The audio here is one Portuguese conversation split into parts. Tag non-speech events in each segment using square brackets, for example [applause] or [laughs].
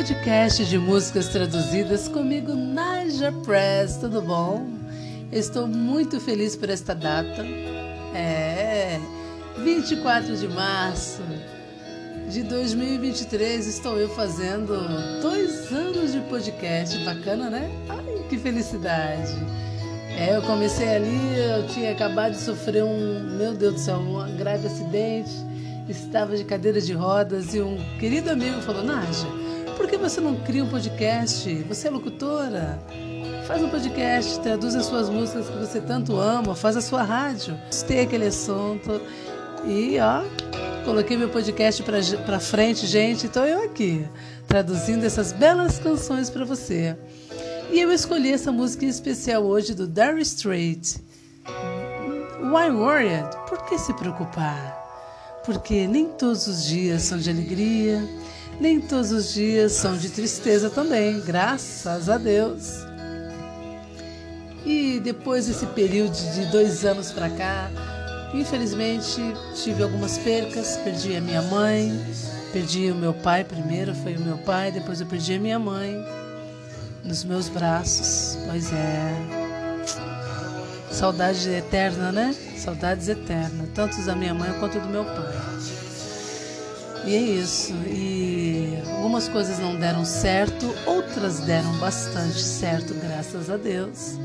podcast de músicas traduzidas comigo, Naja Press. Tudo bom? Estou muito feliz por esta data. É 24 de março de 2023. Estou eu fazendo dois anos de podcast. Bacana, né? Ai, que felicidade! É, eu comecei ali, eu tinha acabado de sofrer um, meu Deus do céu, um grave acidente. Estava de cadeira de rodas e um querido amigo falou: Naja, por que você não cria um podcast? Você é locutora? Faz um podcast, traduz as suas músicas que você tanto ama, faz a sua rádio. Gostei aquele assunto e ó, coloquei meu podcast para frente, gente. Então eu aqui, traduzindo essas belas canções para você. E eu escolhi essa música em especial hoje do Dire Straits. Why Worried? Por que se preocupar? Porque nem todos os dias são de alegria, nem todos os dias são de tristeza também, graças a Deus. E depois desse período de dois anos para cá, infelizmente tive algumas percas. Perdi a minha mãe, perdi o meu pai primeiro, foi o meu pai, depois eu perdi a minha mãe nos meus braços. Pois é. Saudade eterna, né? Saudades eternas, tanto da minha mãe quanto do meu pai. E é isso. E algumas coisas não deram certo, outras deram bastante certo, graças a Deus.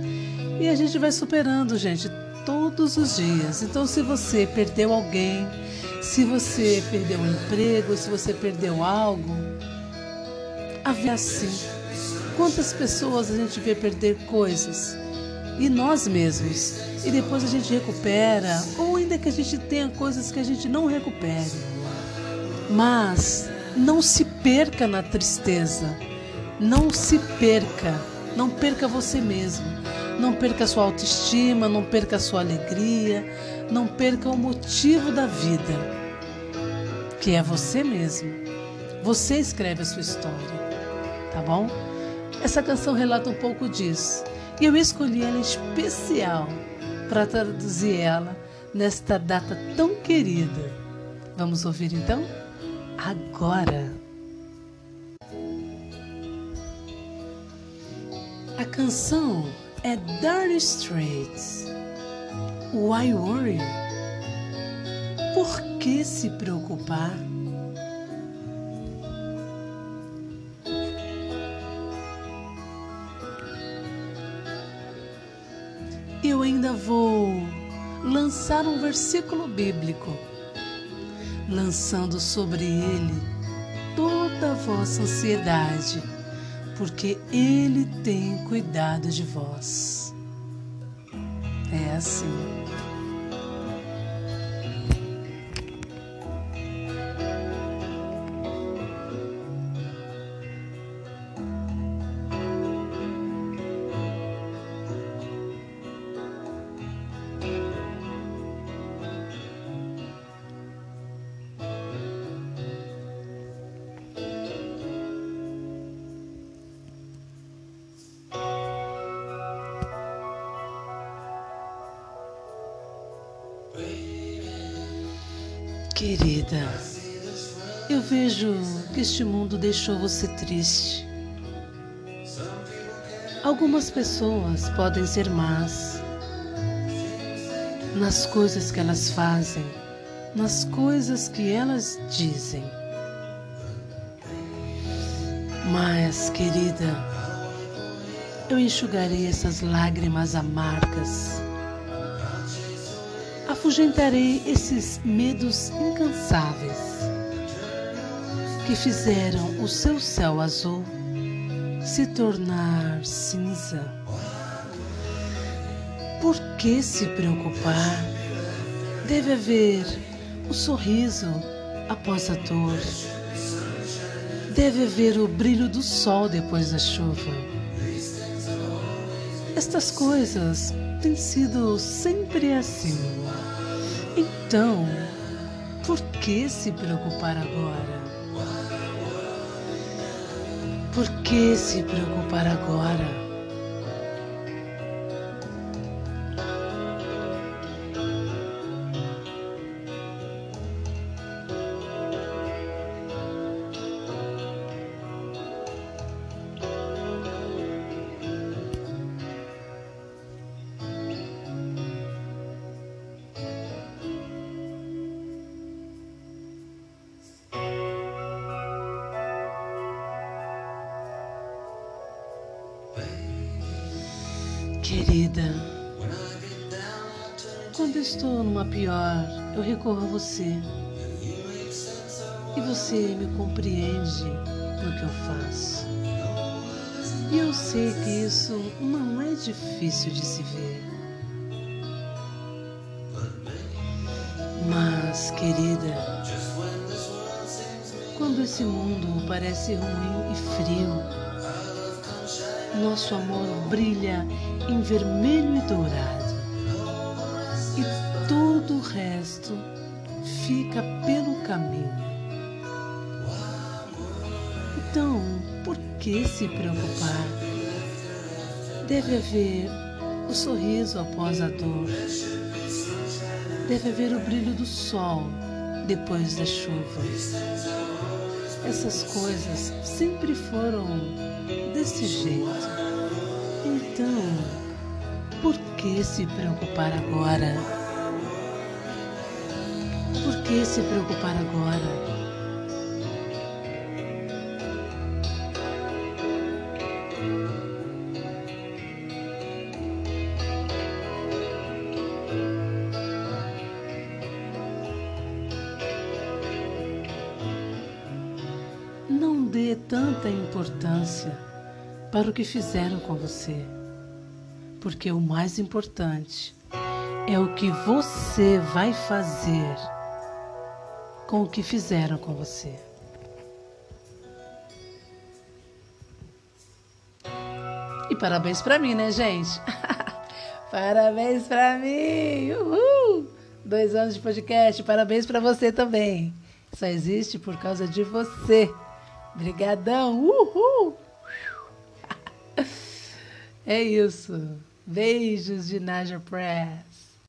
E a gente vai superando, gente, todos os dias. Então, se você perdeu alguém, se você perdeu um emprego, se você perdeu algo, a vida é assim. Quantas pessoas a gente vê perder coisas? E nós mesmos. E depois a gente recupera, ou ainda que a gente tenha coisas que a gente não recupere. Mas não se perca na tristeza. Não se perca. Não perca você mesmo. Não perca sua autoestima, não perca sua alegria, não perca o motivo da vida, que é você mesmo. Você escreve a sua história, tá bom? Essa canção relata um pouco disso. E eu escolhi ela especial para traduzir ela nesta data tão querida. Vamos ouvir então? agora. A canção é Dire Straits. Why worry? Por que se preocupar? Eu ainda vou lançar um versículo bíblico lançando sobre ele toda a vossa ansiedade, porque ele tem cuidado de vós. É assim. Querida, eu vejo que este mundo deixou você triste. Algumas pessoas podem ser más nas coisas que elas fazem, nas coisas que elas dizem. Mas, querida, eu enxugarei essas lágrimas amargas afugentarei esses medos incansáveis que fizeram o seu céu azul se tornar cinza. Por que se preocupar? Deve haver o um sorriso após a dor. Deve haver o brilho do sol depois da chuva. Estas coisas têm sido sempre assim. Então, por que se preocupar agora? Por que se preocupar agora? Querida, quando estou numa pior, eu recorro a você. E você me compreende no que eu faço. E eu sei que isso não é difícil de se ver. Mas, querida, quando esse mundo parece ruim e frio, nosso amor brilha em vermelho e dourado. E todo o resto fica pelo caminho. Então, por que se preocupar? Deve haver o sorriso após a dor. Deve haver o brilho do sol depois da chuva. Essas coisas sempre foram desse jeito. Então, por que se preocupar agora? Por que se preocupar agora? Dê tanta importância para o que fizeram com você, porque o mais importante é o que você vai fazer com o que fizeram com você. E parabéns para mim, né, gente? [laughs] parabéns para mim! Uhul! Dois anos de podcast, parabéns para você também. Só existe por causa de você. Brigadão! Uhul! [laughs] É isso. Beijos de Naja Press.